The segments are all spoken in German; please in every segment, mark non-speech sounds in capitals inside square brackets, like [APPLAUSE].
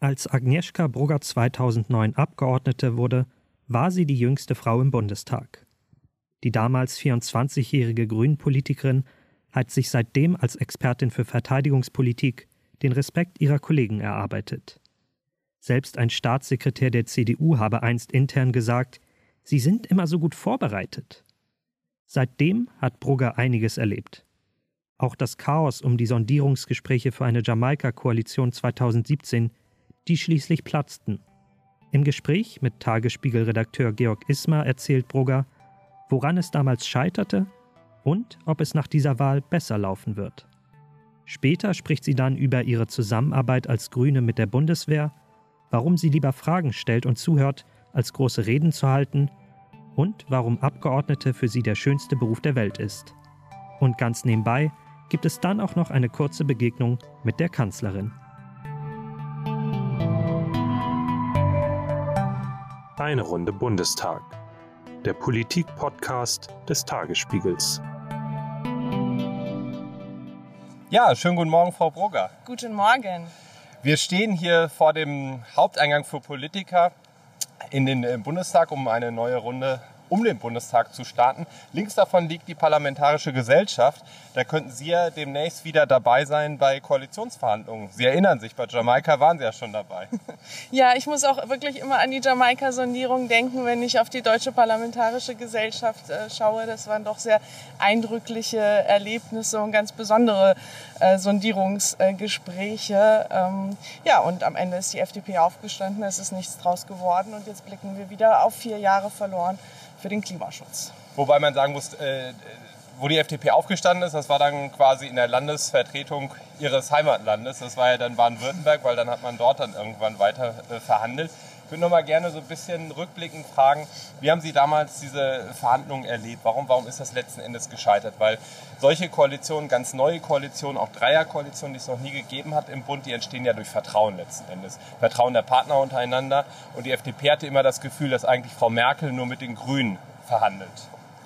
Als Agnieszka Brugger 2009 Abgeordnete wurde, war sie die jüngste Frau im Bundestag. Die damals 24-jährige Grünpolitikerin hat sich seitdem als Expertin für Verteidigungspolitik den Respekt ihrer Kollegen erarbeitet. Selbst ein Staatssekretär der CDU habe einst intern gesagt, sie sind immer so gut vorbereitet. Seitdem hat Brugger einiges erlebt. Auch das Chaos um die Sondierungsgespräche für eine Jamaika-Koalition 2017 die schließlich platzten. Im Gespräch mit Tagesspiegel-Redakteur Georg Ismar erzählt Brugger, woran es damals scheiterte und ob es nach dieser Wahl besser laufen wird. Später spricht sie dann über ihre Zusammenarbeit als Grüne mit der Bundeswehr, warum sie lieber Fragen stellt und zuhört, als große Reden zu halten und warum Abgeordnete für sie der schönste Beruf der Welt ist. Und ganz nebenbei gibt es dann auch noch eine kurze Begegnung mit der Kanzlerin. Eine Runde Bundestag. Der Politik-Podcast des Tagesspiegels. Ja, schönen guten Morgen, Frau Brugger. Guten Morgen. Wir stehen hier vor dem Haupteingang für Politiker in den äh, Bundestag, um eine neue Runde um den Bundestag zu starten. Links davon liegt die Parlamentarische Gesellschaft. Da könnten Sie ja demnächst wieder dabei sein bei Koalitionsverhandlungen. Sie erinnern sich, bei Jamaika waren Sie ja schon dabei. [LAUGHS] Ja, ich muss auch wirklich immer an die Jamaika-Sondierung denken, wenn ich auf die Deutsche Parlamentarische Gesellschaft äh, schaue. Das waren doch sehr eindrückliche Erlebnisse und ganz besondere äh, Sondierungsgespräche. Ähm, ja, und am Ende ist die FDP aufgestanden, es ist nichts draus geworden und jetzt blicken wir wieder auf vier Jahre verloren für den Klimaschutz. Wobei man sagen muss, äh, wo die FDP aufgestanden ist, das war dann quasi in der Landesvertretung ihres Heimatlandes. Das war ja dann Baden-Württemberg, weil dann hat man dort dann irgendwann weiter äh, verhandelt. Ich würde noch mal gerne so ein bisschen rückblickend fragen, wie haben Sie damals diese Verhandlungen erlebt? Warum, warum ist das letzten Endes gescheitert? Weil solche Koalitionen, ganz neue Koalitionen, auch Dreierkoalitionen, die es noch nie gegeben hat im Bund, die entstehen ja durch Vertrauen letzten Endes. Vertrauen der Partner untereinander. Und die FDP hatte immer das Gefühl, dass eigentlich Frau Merkel nur mit den Grünen verhandelt.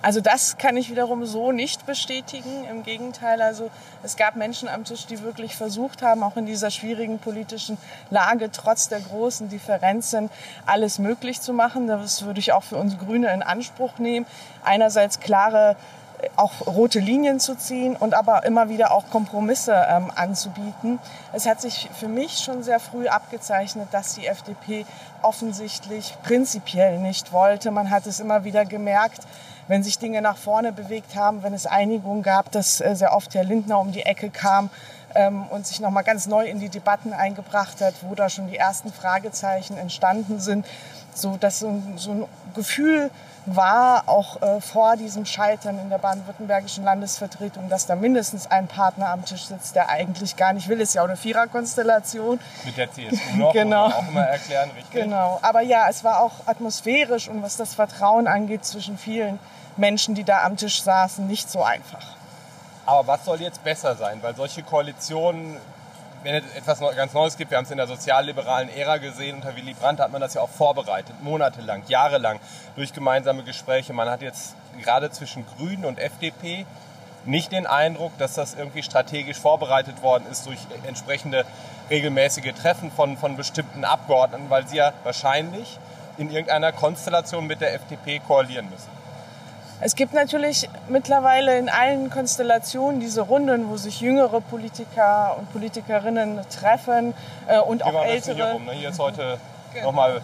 Also das kann ich wiederum so nicht bestätigen. Im Gegenteil, also es gab Menschen am Tisch, die wirklich versucht haben, auch in dieser schwierigen politischen Lage trotz der großen Differenzen alles möglich zu machen. Das würde ich auch für uns Grüne in Anspruch nehmen. Einerseits klare auch rote Linien zu ziehen und aber immer wieder auch Kompromisse ähm, anzubieten. Es hat sich für mich schon sehr früh abgezeichnet, dass die FDP offensichtlich prinzipiell nicht wollte. Man hat es immer wieder gemerkt, wenn sich Dinge nach vorne bewegt haben, wenn es Einigung gab, dass äh, sehr oft Herr Lindner um die Ecke kam ähm, und sich nochmal ganz neu in die Debatten eingebracht hat, wo da schon die ersten Fragezeichen entstanden sind, so dass so ein Gefühl war auch äh, vor diesem Scheitern in der baden-württembergischen Landesvertretung, dass da mindestens ein Partner am Tisch sitzt, der eigentlich gar nicht will. Ist ja auch eine Viererkonstellation. Mit der CSU noch, [LAUGHS] genau. auch immer erklären, richtig? Genau. Aber ja, es war auch atmosphärisch und was das Vertrauen angeht zwischen vielen Menschen, die da am Tisch saßen, nicht so einfach. Aber was soll jetzt besser sein? Weil solche Koalitionen wenn es etwas ganz Neues gibt, wir haben es in der sozialliberalen Ära gesehen, unter Willy Brandt hat man das ja auch vorbereitet, monatelang, jahrelang, durch gemeinsame Gespräche. Man hat jetzt gerade zwischen Grünen und FDP nicht den Eindruck, dass das irgendwie strategisch vorbereitet worden ist durch entsprechende regelmäßige Treffen von, von bestimmten Abgeordneten, weil sie ja wahrscheinlich in irgendeiner Konstellation mit der FDP koalieren müssen. Es gibt natürlich mittlerweile in allen Konstellationen diese Runden, wo sich jüngere Politiker und Politikerinnen treffen äh, und Hier auch ältere. Hier, rum, ne? hier ist heute genau. nochmal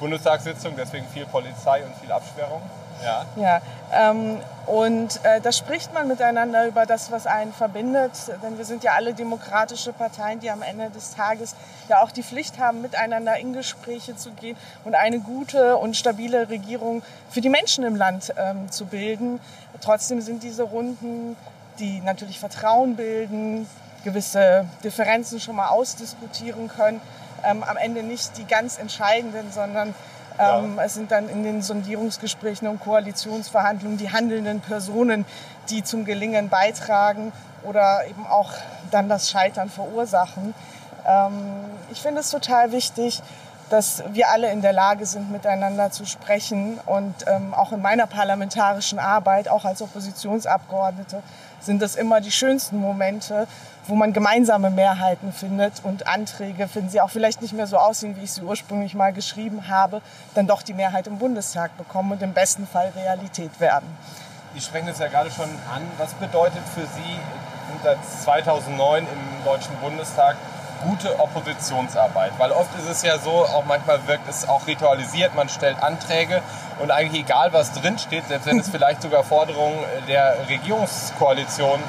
Bundestagssitzung, deswegen viel Polizei und viel Absperrung. Ja. ja ähm, und äh, da spricht man miteinander über das, was einen verbindet. Denn wir sind ja alle demokratische Parteien, die am Ende des Tages ja auch die Pflicht haben, miteinander in Gespräche zu gehen und eine gute und stabile Regierung für die Menschen im Land ähm, zu bilden. Trotzdem sind diese Runden, die natürlich Vertrauen bilden, gewisse Differenzen schon mal ausdiskutieren können, ähm, am Ende nicht die ganz entscheidenden, sondern ähm, Es sind dann in den Sondierungsgesprächen und Koalitionsverhandlungen die handelnden Personen, die zum Gelingen beitragen oder eben auch dann das Scheitern verursachen. Ähm, ich finde es total wichtig, dass wir alle in der Lage sind, miteinander zu sprechen und ähm, auch in meiner parlamentarischen Arbeit, auch als Oppositionsabgeordnete, sind es immer die schönsten Momente, wo man gemeinsame Mehrheiten findet und Anträge, wenn sie auch vielleicht nicht mehr so aussehen, wie ich sie ursprünglich mal geschrieben habe, dann doch die Mehrheit im Bundestag bekommen und im besten Fall Realität werden. Sie sprechen es ja gerade schon an. Was bedeutet für Sie seit 2009 im Deutschen Bundestag gute Oppositionsarbeit? Weil oft ist es ja so, auch manchmal wirkt es auch ritualisiert, man stellt Anträge und eigentlich egal, was drinsteht, selbst wenn es [LAUGHS] vielleicht sogar Forderungen der Regierungskoalition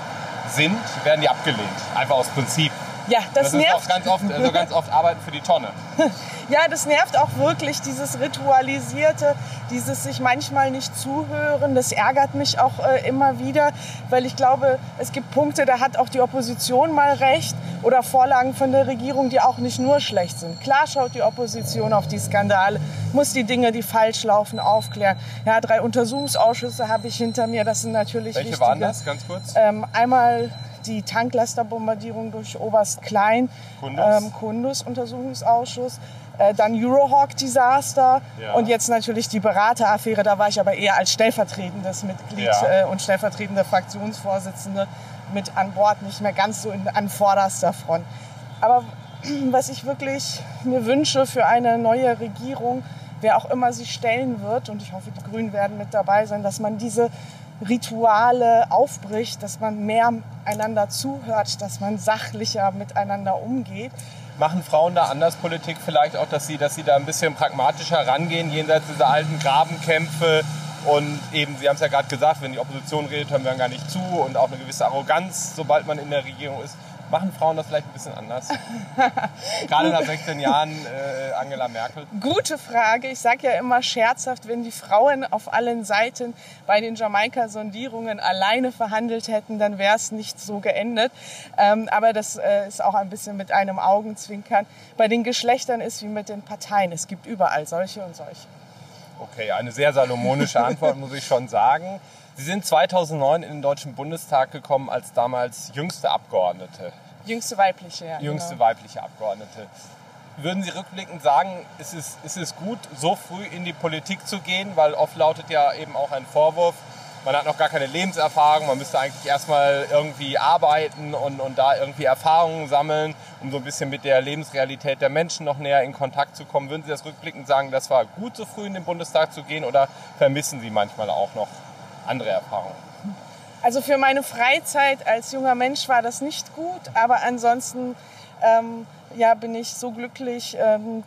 sind, werden die abgelehnt. Einfach aus Prinzip. Ja, das, Das ist nervt. auch ganz oft, also ganz oft Arbeit für die Tonne. [LAUGHS] Ja, das nervt auch wirklich, dieses Ritualisierte, dieses sich manchmal nicht zuhören. Das ärgert mich auch äh, immer wieder, weil ich glaube, es gibt Punkte, da hat auch die Opposition mal recht oder Vorlagen von der Regierung, die auch nicht nur schlecht sind. Klar schaut die Opposition auf die Skandale, muss die Dinge, die falsch laufen, aufklären. Ja, drei Untersuchungsausschüsse habe ich hinter mir, das sind natürlich Welche wichtige. waren das, ganz kurz? Ähm, einmal die Tanklasterbombardierung durch Oberst Klein, Kundus. ähm, Kundus-Untersuchungsausschuss, äh, dann Eurohawk-Desaster Ja. und jetzt natürlich die Berateraffäre. Da war ich aber eher als stellvertretendes Mitglied Ja. äh, und stellvertretende Fraktionsvorsitzende mit an Bord, nicht mehr ganz so in, an vorderster Front. Aber [CLEARS THROAT] was ich wirklich mir wünsche für eine neue Regierung, wer auch immer sie stellen wird, und ich hoffe, die Grünen werden mit dabei sein, dass man diese Rituale aufbricht, dass man mehr einander zuhört, dass man sachlicher miteinander umgeht. Machen Frauen da anders Politik vielleicht auch, dass sie, dass sie da ein bisschen pragmatischer rangehen, jenseits dieser alten Grabenkämpfe und eben, Sie haben es ja gerade gesagt, wenn die Opposition redet, hören wir gar nicht zu und auch eine gewisse Arroganz, sobald man in der Regierung ist. Machen Frauen das vielleicht ein bisschen anders? [LAUGHS] gerade nach 16 Jahren äh, Angela Merkel. Gute Frage. Ich sage ja immer scherzhaft, wenn die Frauen auf allen Seiten bei den Jamaika-Sondierungen alleine verhandelt hätten, dann wäre es nicht so geendet. Ähm, aber das äh, ist auch ein bisschen mit einem Augenzwinkern. Bei den Geschlechtern ist wie mit den Parteien. Es gibt überall solche und solche. Okay, eine sehr salomonische [LAUGHS] Antwort, muss ich schon sagen. Sie sind 2009 in den Deutschen Bundestag gekommen als damals jüngste Abgeordnete. Jüngste weibliche, ja. jüngste genau. weibliche Abgeordnete. Würden Sie rückblickend sagen, ist es, ist es gut, so früh in die Politik zu gehen? Weil oft lautet ja eben auch ein Vorwurf, man hat noch gar keine Lebenserfahrung, man müsste eigentlich erstmal irgendwie arbeiten und, und da irgendwie Erfahrungen sammeln, um so ein bisschen mit der Lebensrealität der Menschen noch näher in Kontakt zu kommen. Würden Sie das rückblickend sagen, das war gut, so früh in den Bundestag zu gehen oder vermissen Sie manchmal auch noch andere Erfahrungen? Also für meine Freizeit als junger Mensch war das nicht gut, aber ansonsten ähm, ja, bin ich so glücklich ähm,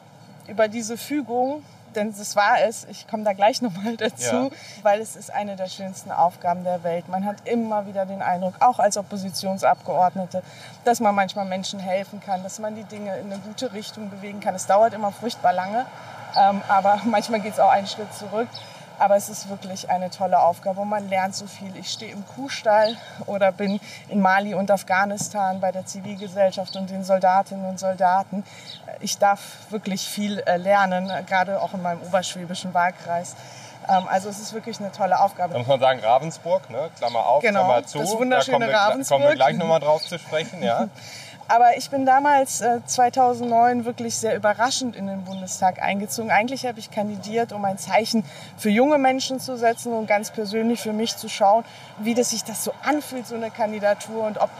über diese Fügung, denn das war es. Ich komme da gleich nochmal dazu, Ja. weil es ist eine der schönsten Aufgaben der Welt. Man hat immer wieder den Eindruck, auch als Oppositionsabgeordnete, dass man manchmal Menschen helfen kann, dass man die Dinge in eine gute Richtung bewegen kann. Es dauert immer furchtbar lange, ähm, aber [LAUGHS] manchmal geht es auch einen Schritt zurück. Aber es ist wirklich eine tolle Aufgabe und man lernt so viel. Ich stehe im Kuhstall oder bin in Mali und Afghanistan bei der Zivilgesellschaft und den Soldatinnen und Soldaten. Ich darf wirklich viel äh, lernen, äh, gerade auch in meinem oberschwäbischen Wahlkreis. Ähm, Also es ist wirklich eine tolle Da Aufgabe. muss man sagen, Ravensburg, ne? Klammer auf, Genau, Klammer zu. das wunderschöne da kommen wir, Ravensburg. kommen wir gleich nochmal drauf zu sprechen, ja. [LAUGHS] Aber ich bin damals, äh, 2009, wirklich sehr überraschend in den Bundestag eingezogen. Eigentlich habe ich kandidiert, um ein Zeichen für junge Menschen zu setzen und ganz persönlich für mich zu schauen, wie das sich das so anfühlt, so eine Kandidatur und ob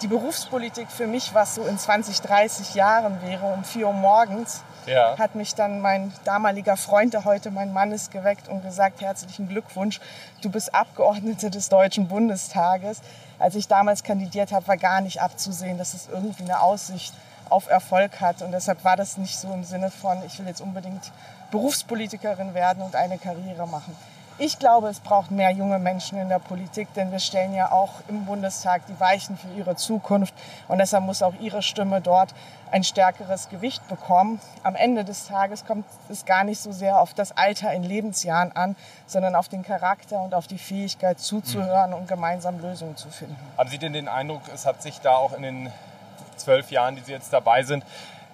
die Berufspolitik für mich was so in 20, 30 Jahren wäre, um 4 Uhr morgens. Ja. Hat mich dann mein damaliger Freund, der heute mein Mann ist, geweckt und gesagt, herzlichen Glückwunsch, du bist Abgeordnete des Deutschen Bundestages. Als ich damals kandidiert habe, war gar nicht abzusehen, dass es irgendwie eine Aussicht auf Erfolg hat. Und deshalb war das nicht so im Sinne von, ich will jetzt unbedingt Berufspolitikerin werden und eine Karriere machen. Ich glaube, es braucht mehr junge Menschen in der Politik, denn wir stellen ja auch im Bundestag die Weichen für ihre Zukunft. Und deshalb muss auch ihre Stimme dort ein stärkeres Gewicht bekommen. Am Ende des Tages kommt es gar nicht so sehr auf das Alter in Lebensjahren an, sondern auf den Charakter und auf die Fähigkeit zuzuhören und gemeinsam Lösungen zu finden. Haben Sie denn den Eindruck, es hat sich da auch in den zwölf Jahren, die Sie jetzt dabei sind,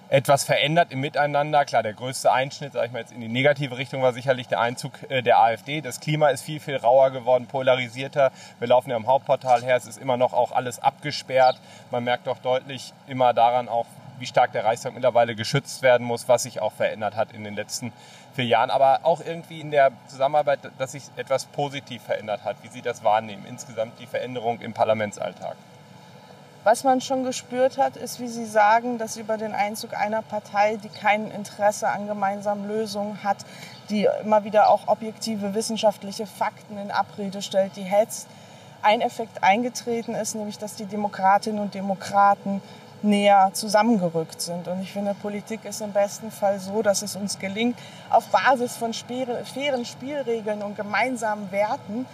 etwas verändert im Miteinander? Klar, der größte Einschnitt, sage ich mal jetzt in die negative Richtung, war sicherlich der Einzug äh, der AfD. Das Klima ist viel, viel rauer geworden, polarisierter. Wir laufen ja im Hauptportal her, es ist immer noch auch alles abgesperrt. Man merkt doch deutlich immer daran auch, wie stark der Reichstag mittlerweile geschützt werden muss, was sich auch verändert hat in den letzten vier Jahren, aber auch irgendwie in der Zusammenarbeit, dass sich etwas positiv verändert hat, wie Sie das wahrnehmen, insgesamt die Veränderung im Parlamentsalltag. Was man schon gespürt hat, ist, wie Sie sagen, dass über den Einzug einer Partei, die kein Interesse an gemeinsamen Lösungen hat, die immer wieder auch objektive wissenschaftliche Fakten in Abrede stellt, die hetzt, ein Effekt eingetreten ist, nämlich dass die Demokratinnen und Demokraten näher zusammengerückt sind. Und ich finde, Politik ist im besten Fall so, dass es uns gelingt, auf Basis von fairen Spielregeln und gemeinsamen Werten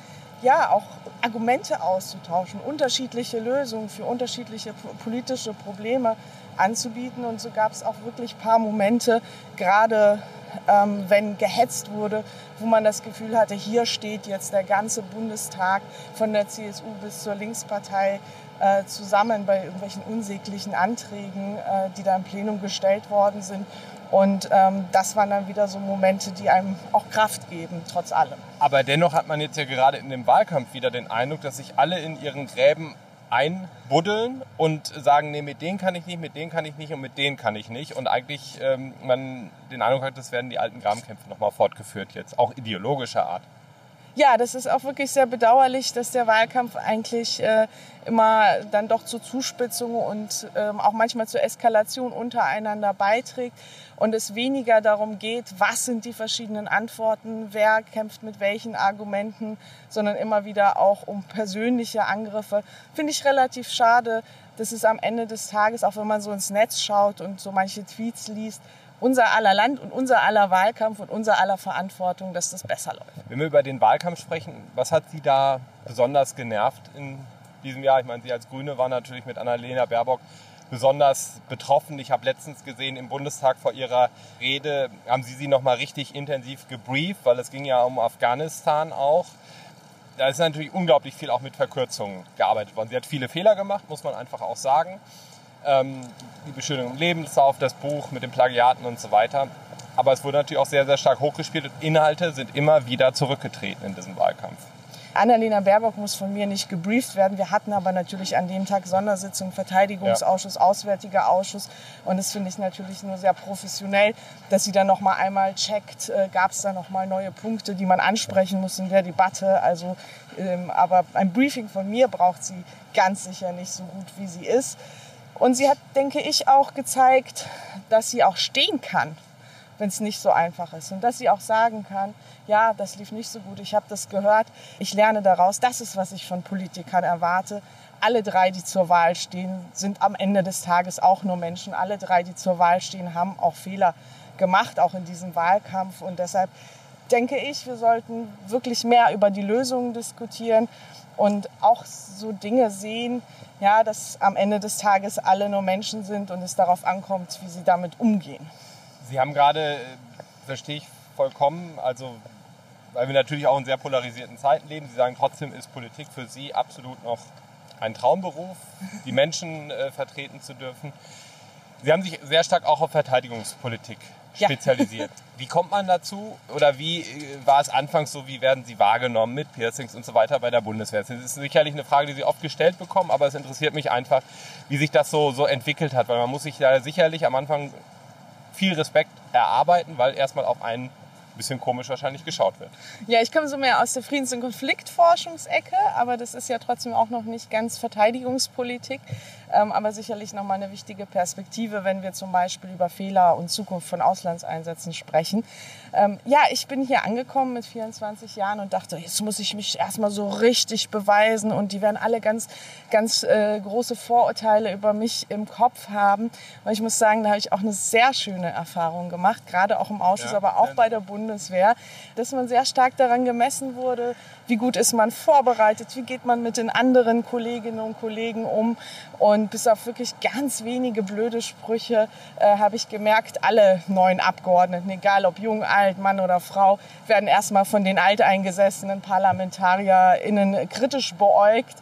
ja auch Argumente auszutauschen, unterschiedliche Lösungen für unterschiedliche politische Probleme anzubieten. Und so gab es auch wirklich ein paar Momente, gerade ähm, wenn gehetzt wurde, wo man das Gefühl hatte, hier steht jetzt der ganze Bundestag von der CSU bis zur Linkspartei äh, zusammen bei irgendwelchen unsäglichen Anträgen, äh, die da im Plenum gestellt worden sind. Und ähm, das waren dann wieder so Momente, die einem auch Kraft geben, trotz allem. Aber dennoch hat man jetzt ja gerade in dem Wahlkampf wieder den Eindruck, dass sich alle in ihren Gräben einbuddeln und sagen, nee, mit denen kann ich nicht, mit denen kann ich nicht und mit denen kann ich nicht. Und eigentlich ähm, man den Eindruck hat, das werden die alten Grabenkämpfe nochmal fortgeführt jetzt, auch ideologischer Art. Ja, das ist auch wirklich sehr bedauerlich, dass der Wahlkampf eigentlich äh, immer dann doch zu Zuspitzungen und ähm, auch manchmal zur Eskalation untereinander beiträgt und es weniger darum geht, was sind die verschiedenen Antworten, wer kämpft mit welchen Argumenten, sondern immer wieder auch um persönliche Angriffe. Finde ich relativ schade, dass es am Ende des Tages, auch wenn man so ins Netz schaut und so manche Tweets liest, unser aller Land und unser aller Wahlkampf und unser aller Verantwortung, dass das besser läuft. Wenn wir über den Wahlkampf sprechen, was hat Sie da besonders genervt in diesem Jahr? Ich meine, Sie als Grüne waren natürlich mit Annalena Baerbock besonders betroffen. Ich habe letztens gesehen im Bundestag vor Ihrer Rede, haben Sie sie nochmal richtig intensiv gebrieft, weil es ging ja um Afghanistan auch. Da ist natürlich unglaublich viel auch mit Verkürzungen gearbeitet worden. Sie hat viele Fehler gemacht, muss man einfach auch sagen ähm, die Beschuldigung im Lebenslauf, das Buch mit den Plagiaten und so weiter. Aber es wurde natürlich auch sehr, sehr stark hochgespielt und Inhalte sind immer wieder zurückgetreten in diesem Wahlkampf. Annalena Baerbock muss von mir nicht gebrieft werden. Wir hatten aber natürlich an dem Tag Sondersitzung, Verteidigungsausschuss, ja. Auswärtiger Ausschuss. Und das finde ich natürlich nur sehr professionell, dass sie dann noch mal einmal checkt, äh, gab es da noch mal neue Punkte, die man ansprechen muss in der Debatte. Also, ähm, aber ein Briefing von mir braucht sie ganz sicher nicht so gut, wie sie ist. Und sie hat, denke ich, auch gezeigt, dass sie auch stehen kann, wenn es nicht so einfach ist. Und dass sie auch sagen kann, ja, das lief nicht so gut, ich habe das gehört, ich lerne daraus. Das ist, was ich von Politikern erwarte. Alle drei, die zur Wahl stehen, sind am Ende des Tages auch nur Menschen. Alle drei, die zur Wahl stehen, haben auch Fehler gemacht, auch in diesem Wahlkampf. Und deshalb denke ich, wir sollten wirklich mehr über die Lösungen diskutieren und auch so Dinge sehen, ja, dass am Ende des Tages alle nur Menschen sind und es darauf ankommt, wie sie damit umgehen. Sie haben gerade, äh, verstehe ich vollkommen, also weil wir natürlich auch in sehr polarisierten Zeiten leben. Sie sagen trotzdem ist Politik für Sie absolut noch ein Traumberuf, die Menschen äh, vertreten zu dürfen. Sie haben sich sehr stark auch auf Verteidigungspolitik spezialisiert. Ja. Wie kommt man dazu oder wie äh, war es anfangs so, wie werden Sie wahrgenommen mit Piercings und so weiter bei der Bundeswehr? Das ist sicherlich eine Frage, die Sie oft gestellt bekommen, aber es interessiert mich einfach, wie sich das so, so entwickelt hat, weil man muss sich da sicherlich am Anfang viel Respekt erarbeiten, weil erstmal auf einen bisschen komisch wahrscheinlich geschaut wird. Ja, ich komme so mehr aus der Friedens- und Konfliktforschungsecke, aber das ist ja trotzdem auch noch nicht ganz Verteidigungspolitik, ähm, aber sicherlich nochmal eine wichtige Perspektive, wenn wir zum Beispiel über Fehler und Zukunft von Auslandseinsätzen sprechen. Ähm, ja, ich bin hier angekommen mit 24 Jahren und dachte, jetzt muss ich mich erstmal so richtig beweisen und die werden alle ganz, ganz äh, große Vorurteile über mich im Kopf haben. Und ich muss sagen, da habe ich auch eine sehr schöne Erfahrung gemacht, gerade auch im Ausschuss, ja, aber auch bei der Bundeswehr, dass man sehr stark daran gemessen wurde, wie gut ist man vorbereitet, wie geht man mit den anderen Kolleginnen und Kollegen um. Und bis auf wirklich ganz wenige blöde Sprüche äh, habe ich gemerkt, alle neuen Abgeordneten, egal ob jung, alt, Mann oder Frau, werden erstmal von den alteingesessenen ParlamentarierInnen kritisch beäugt.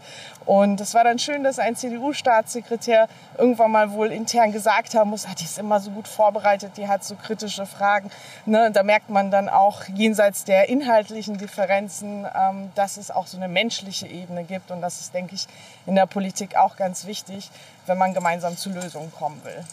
Und es war dann schön, dass ein CDU-Staatssekretär irgendwann mal wohl intern gesagt haben muss, ah, die ist immer so gut vorbereitet, die hat so kritische Fragen. Ne? Da merkt man dann auch jenseits der inhaltlichen Differenzen, ähm, dass es auch so eine menschliche Ebene gibt. Und das ist, denke ich, in der Politik auch ganz wichtig, wenn man gemeinsam zu Lösungen kommen will.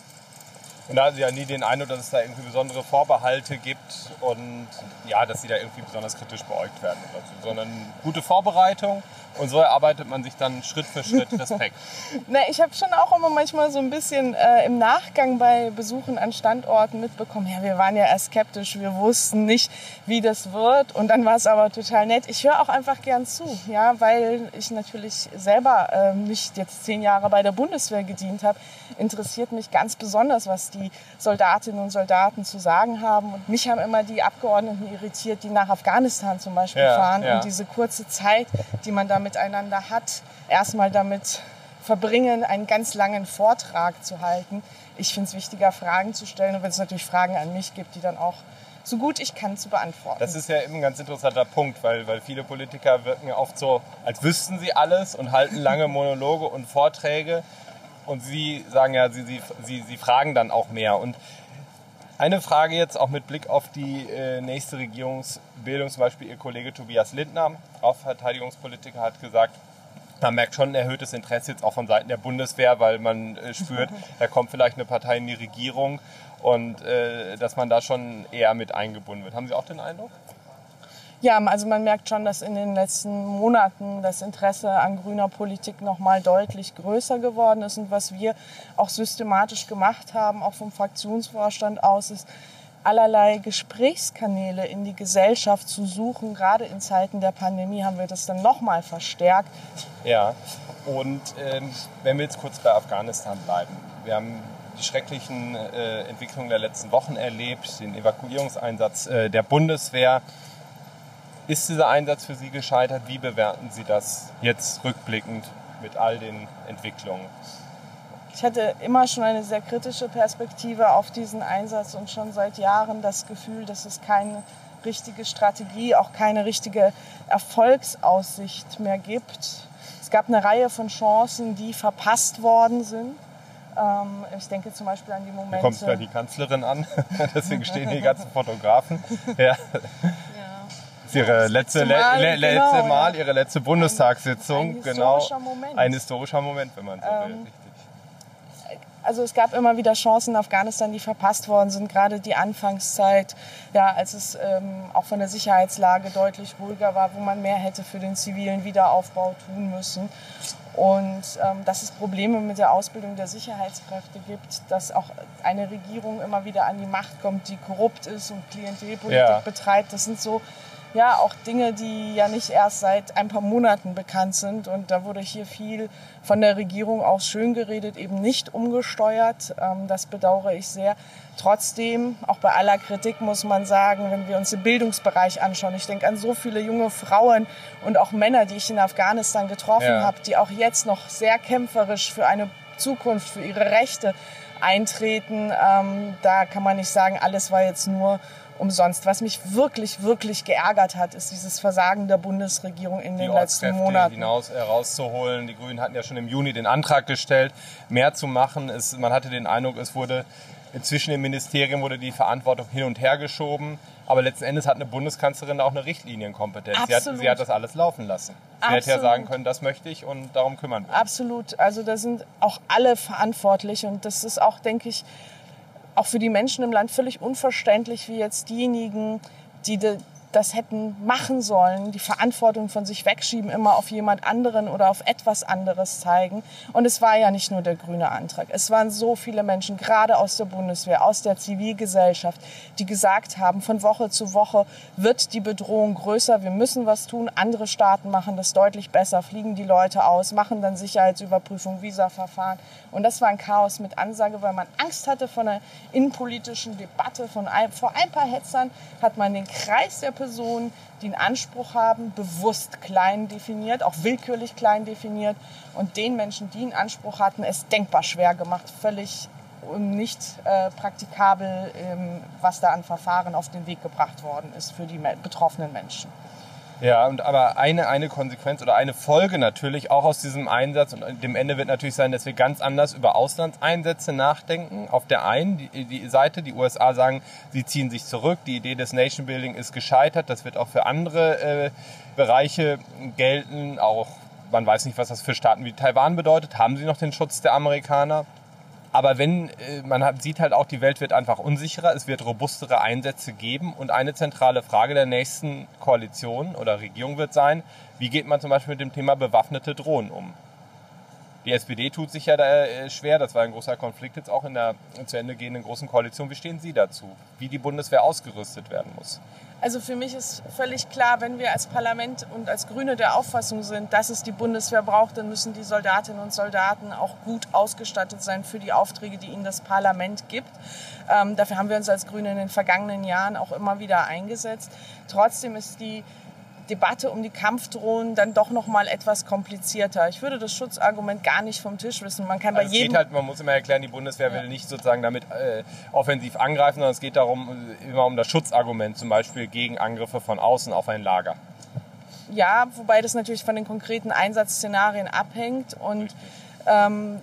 Und da hatten sie ja nie den Eindruck, dass es da irgendwie besondere Vorbehalte gibt und ja, dass sie da irgendwie besonders kritisch beäugt werden oder so, sondern gute Vorbereitung und so erarbeitet man sich dann Schritt für Schritt Respekt. [LAUGHS] Na, ich habe schon auch immer manchmal so ein bisschen äh, im Nachgang bei Besuchen an Standorten mitbekommen, ja, wir waren ja erst skeptisch, wir wussten nicht, wie das wird und dann war es aber total nett. Ich höre auch einfach gern zu, ja, weil ich natürlich selber äh, mich jetzt zehn Jahre bei der Bundeswehr gedient habe, interessiert mich ganz besonders, was die Soldatinnen und Soldaten zu sagen haben. Und mich haben immer die Abgeordneten irritiert, die nach Afghanistan zum Beispiel Ja, fahren ja. und diese kurze Zeit, die man da miteinander hat, erstmal damit verbringen, einen ganz langen Vortrag zu halten. Ich finde es wichtiger, Fragen zu stellen und wenn es natürlich Fragen an mich gibt, die dann auch so gut ich kann zu beantworten. Das ist ja immer ein ganz interessanter Punkt, weil, weil viele Politiker wirken ja oft so, als wüssten sie alles und halten lange [LAUGHS] Monologe und Vorträge. Und sie sagen ja, sie, sie, sie, sie fragen dann auch mehr. Und eine Frage jetzt auch mit Blick auf die äh, nächste Regierungsbildung, zum Beispiel Ihr Kollege Tobias Lindner, auch Verteidigungspolitiker, hat gesagt, man merkt schon ein erhöhtes Interesse jetzt auch von Seiten der Bundeswehr, weil man äh, spürt, [LAUGHS] da kommt vielleicht eine Partei in die Regierung und äh, dass man da schon eher mit eingebunden wird. Haben Sie auch den Eindruck? Ja, also man merkt schon, dass in den letzten Monaten das Interesse an grüner Politik noch mal deutlich größer geworden ist. Und was wir auch systematisch gemacht haben, auch vom Fraktionsvorstand aus, ist allerlei Gesprächskanäle in die Gesellschaft zu suchen. Gerade in Zeiten der Pandemie haben wir das dann noch mal verstärkt. Ja, und ähm, wenn wir jetzt kurz bei Afghanistan bleiben. Wir haben die schrecklichen äh, Entwicklungen der letzten Wochen erlebt, den Evakuierungseinsatz äh, der Bundeswehr. Ist dieser Einsatz für Sie gescheitert? Wie bewerten Sie das jetzt rückblickend mit all den Entwicklungen? Ich hatte immer schon eine sehr kritische Perspektive auf diesen Einsatz und schon seit Jahren das Gefühl, dass es keine richtige Strategie, auch keine richtige Erfolgsaussicht mehr gibt. Es gab eine Reihe von Chancen, die verpasst worden sind. Ähm, ich denke zum Beispiel an die Da Momente. kommt gleich die Kanzlerin an, [LAUGHS] deswegen stehen hier die ganzen Fotografen. Ja. Das ist Ihre letzte, Mal, le le genau, letzte Mal. Ihre letzte Bundestagssitzung. ein genau. historischer Moment. Ein historischer Moment, wenn man so will. Ähm, Richtig. also es gab immer wieder Chancen in Afghanistan, die verpasst worden sind. Gerade die Anfangszeit, ja, als es ähm, auch von der Sicherheitslage deutlich ruhiger war, wo man mehr hätte für den zivilen Wiederaufbau tun müssen. Und ähm, dass es Probleme mit der Ausbildung der Sicherheitskräfte gibt, dass auch eine Regierung immer wieder an die Macht kommt, die korrupt ist und Klientelpolitik Ja. betreibt. Das sind so ja auch Dinge, die ja nicht erst seit ein paar Monaten bekannt sind. Und da wurde hier viel von der Regierung auch schön geredet, eben nicht umgesteuert. Ähm, das bedauere ich sehr. Trotzdem, auch bei aller Kritik muss man sagen, wenn wir uns den Bildungsbereich anschauen, ich denke an so viele junge Frauen und auch Männer, die ich in Afghanistan getroffen Ja. habe, die auch jetzt noch sehr kämpferisch für eine Zukunft, für ihre Rechte eintreten. Ähm, da kann man nicht sagen, alles war jetzt nur umsonst. Was mich wirklich, wirklich geärgert hat, ist dieses Versagen der Bundesregierung in die den letzten Monaten. hinaus herauszuholen. Die Grünen hatten ja schon im Juni den Antrag gestellt, mehr zu machen. Es, man hatte den Eindruck, es wurde zwischen den Ministerien wurde die Verantwortung hin und her geschoben. Aber letzten Endes hat eine Bundeskanzlerin auch eine Richtlinienkompetenz. Sie hat, Absolut. sie hat das alles laufen lassen. Sie hätte ja Absolut. sagen können, das möchte ich und darum kümmern wir uns. Absolut. Also da sind auch alle verantwortlich und das ist auch, denke ich, auch für die Menschen im Land völlig unverständlich, wie jetzt diejenigen, die de, das hätten machen sollen, die Verantwortung von sich wegschieben, immer auf jemand anderen oder auf etwas anderes zeigen. Und es war ja nicht nur der grüne Antrag. Es waren so viele Menschen, gerade aus der Bundeswehr, aus der Zivilgesellschaft, die gesagt haben, von Woche zu Woche wird die Bedrohung größer, wir müssen was tun. Andere Staaten machen das deutlich besser, fliegen die Leute aus, machen dann Sicherheitsüberprüfung, Visaverfahren. Und das war ein Chaos mit Ansage, weil man Angst hatte vor einer innenpolitischen Debatte. Von ein, vor ein paar Hetzern hat man den Kreis der Personen, die einen Anspruch haben, bewusst klein definiert, auch willkürlich klein definiert. Und den Menschen, die einen Anspruch hatten, es denkbar schwer gemacht, völlig nicht äh, praktikabel, ähm, was da an Verfahren auf den Weg gebracht worden ist für die betroffenen Menschen. Ja, und aber eine, eine Konsequenz oder eine Folge natürlich auch aus diesem Einsatz und dem Ende wird natürlich sein, dass wir ganz anders über Auslandseinsätze nachdenken. Auf der einen die, die Seite, die USA sagen, sie ziehen sich zurück, die Idee des Nation Building ist gescheitert, das wird auch für andere äh, Bereiche gelten, auch man weiß nicht, was das für Staaten wie Taiwan bedeutet. Haben sie noch den Schutz der Amerikaner? Aber wenn äh, man sieht halt auch, die Welt wird einfach unsicherer, es wird robustere Einsätze geben und eine zentrale Frage der nächsten Koalition oder Regierung wird sein, wie geht man zum Beispiel mit dem Thema bewaffnete Drohnen um? Die SPD tut sich ja da äh, schwer, das war ein großer Konflikt jetzt auch in der zu Ende gehenden großen Koalition. Wie stehen Sie dazu? Wie die Bundeswehr ausgerüstet werden muss? Also für mich ist völlig klar, wenn wir als Parlament und als Grüne der Auffassung sind, dass es die Bundeswehr braucht, dann müssen die Soldatinnen und Soldaten auch gut ausgestattet sein für die Aufträge, die ihnen das Parlament gibt. Ähm, dafür haben wir uns als Grüne in den vergangenen Jahren auch immer wieder eingesetzt. Trotzdem ist die Debatte um die Kampfdrohnen dann doch noch mal etwas komplizierter. Ich würde das Schutzargument gar nicht vom Tisch wissen. Man kann also bei jedem halt, man muss immer erklären, die Bundeswehr ja. will nicht sozusagen damit äh, offensiv angreifen, sondern es geht darum immer um das Schutzargument, zum Beispiel gegen Angriffe von außen auf ein Lager. Ja, wobei das natürlich von den konkreten Einsatzszenarien abhängt und ähm,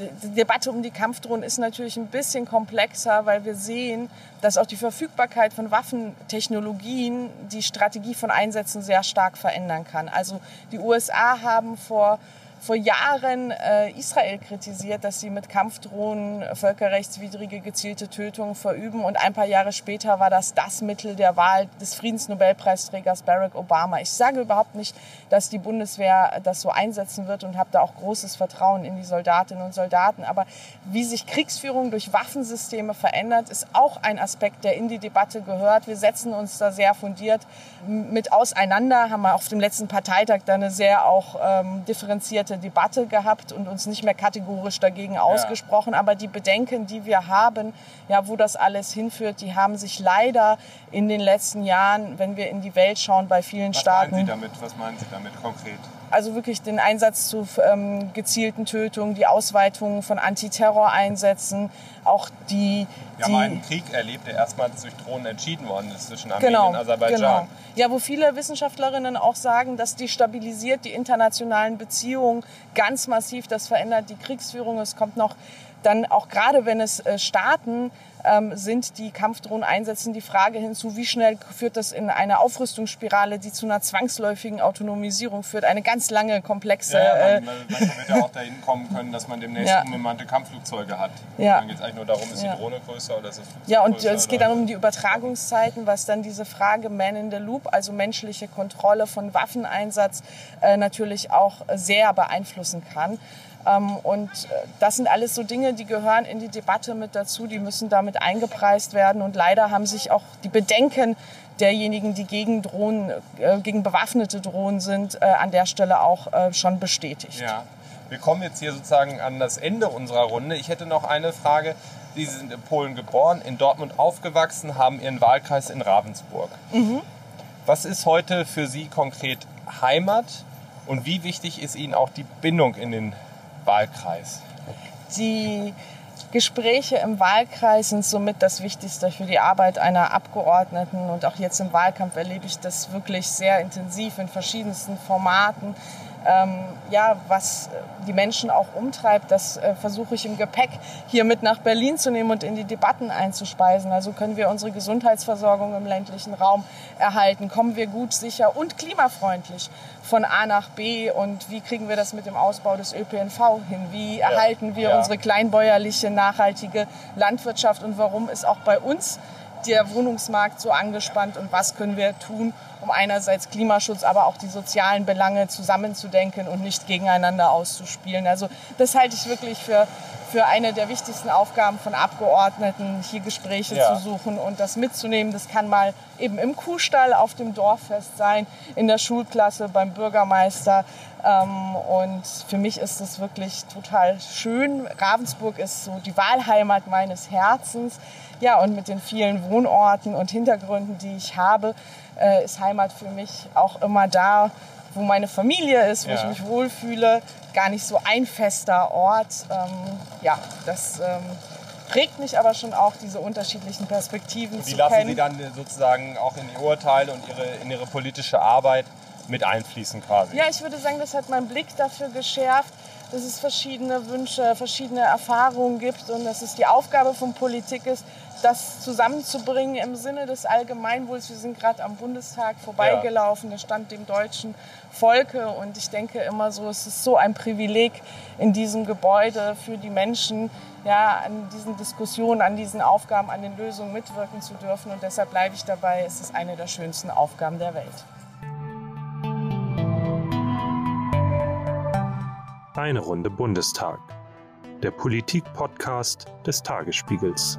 die Debatte um die Kampfdrohnen ist natürlich ein bisschen komplexer, weil wir sehen, dass auch die Verfügbarkeit von Waffentechnologien die Strategie von Einsätzen sehr stark verändern kann. Also die USA haben vor vor Jahren äh, Israel kritisiert, dass sie mit Kampfdrohnen völkerrechtswidrige gezielte Tötungen verüben. Und ein paar Jahre später war das das Mittel der Wahl des Friedensnobelpreisträgers Barack Obama. Ich sage überhaupt nicht, dass die Bundeswehr das so einsetzen wird und habe da auch großes Vertrauen in die Soldatinnen und Soldaten. Aber wie sich Kriegsführung durch Waffensysteme verändert, ist auch ein Aspekt, der in die Debatte gehört. Wir setzen uns da sehr fundiert mit auseinander, haben wir auf dem letzten Parteitag da eine sehr auch ähm, differenzierte harte Debatte gehabt und uns nicht mehr kategorisch dagegen ausgesprochen. Ja. Aber die Bedenken, die wir haben, ja, wo das alles hinführt, die haben sich leider in den letzten Jahren, wenn wir in die Welt schauen, bei vielen Was Staaten. Meinen Sie damit? Was meinen Sie damit konkret? Also wirklich den Einsatz zu ähm, gezielten Tötungen, die Ausweitung von Antiterroreinsätzen, auch die. Wir die, haben einen Krieg erlebt, der erstmals durch Drohnen entschieden worden ist zwischen Armenien genau, und Aserbaidschan. Genau. Ja, wo viele Wissenschaftlerinnen auch sagen, das destabilisiert die internationalen Beziehungen ganz massiv. Das verändert die Kriegsführung. Es kommt noch dann auch gerade, wenn es äh, Staaten ähm, sind, die Kampfdrohnen einsetzen, die Frage hinzu, wie schnell führt das in eine Aufrüstungsspirale, die zu einer zwangsläufigen Autonomisierung führt. Eine ganz lange, komplexe... Ja, man, man, man wird ja auch dahin kommen können, dass man demnächst ja. unbemannte Kampfflugzeuge hat. Ja. Dann geht es eigentlich nur darum, ist ja. die Drohne größer oder ist das Flugzeug Ja, und größer, es geht dann um die Übertragungszeiten, was dann diese Frage Man in the Loop, also menschliche Kontrolle von Waffeneinsatz, äh, natürlich auch sehr beeinflussen kann. Ähm, und äh, das sind alles so Dinge, die gehören in die Debatte mit dazu, die müssen damit eingepreist werden. Und leider haben sich auch die Bedenken derjenigen, die gegen Drohnen, äh, gegen bewaffnete Drohnen sind, äh, an der Stelle auch schon bestätigt. Ja. Wir kommen jetzt hier sozusagen an das Ende unserer Runde. Ich hätte noch eine Frage. Sie sind in Polen geboren, in Dortmund aufgewachsen, haben Ihren Wahlkreis in Ravensburg. Mhm. Was ist heute für Sie konkret Heimat und wie wichtig ist Ihnen auch die Bindung in den Wahlkreis? Die Gespräche im Wahlkreis sind somit das Wichtigste für die Arbeit einer Abgeordneten. Und auch jetzt im Wahlkampf erlebe ich das wirklich sehr intensiv in verschiedensten Formaten ähm, ja, was die Menschen auch umtreibt, das äh, versuche ich im Gepäck hier mit nach Berlin zu nehmen und in die Debatten einzuspeisen. Also können wir unsere Gesundheitsversorgung im ländlichen Raum erhalten, kommen wir gut, sicher und klimafreundlich von A nach B und wie kriegen wir das mit dem Ausbau des ÖPNV hin? Wie ja. erhalten wir ja. unsere kleinbäuerliche, nachhaltige Landwirtschaft und warum ist auch bei uns der Wohnungsmarkt so angespannt und was können wir tun, um einerseits Klimaschutz, aber auch die sozialen Belange zusammenzudenken und nicht gegeneinander auszuspielen. Also das halte ich wirklich für, für eine der wichtigsten Aufgaben von Abgeordneten, hier Gespräche ja. zu suchen und das mitzunehmen. Das kann mal eben im Kuhstall auf dem Dorffest sein, in der Schulklasse, beim Bürgermeister. Ähm, und für mich ist es wirklich total schön. Ravensburg ist so die Wahlheimat meines Herzens. Ja, und mit den vielen Wohnorten und Hintergründen, die ich habe, äh, ist Heimat für mich auch immer da, wo meine Familie ist, wo ja. ich mich wohlfühle. Gar nicht so ein fester Ort. Ähm, ja, das ähm, prägt mich aber schon auch, diese unterschiedlichen Perspektiven und die zu lassen kennen. Sie dann sozusagen auch in die Urteile und ihre, in Ihre politische Arbeit mit einfließen quasi? Ja, ich würde sagen, das hat meinen Blick dafür geschärft, dass es verschiedene Wünsche, verschiedene Erfahrungen gibt und dass es die Aufgabe von Politik ist, das zusammenzubringen im Sinne des Allgemeinwohls. Wir sind gerade am Bundestag vorbeigelaufen, ja. der stand dem deutschen Volke und ich denke immer so, es ist so ein Privileg in diesem Gebäude für die Menschen, ja, an diesen Diskussionen, an diesen Aufgaben, an den Lösungen mitwirken zu dürfen und deshalb bleibe ich dabei, es ist eine der schönsten Aufgaben der Welt. Eine Runde Bundestag. Der Politik-Podcast des Tagesspiegels.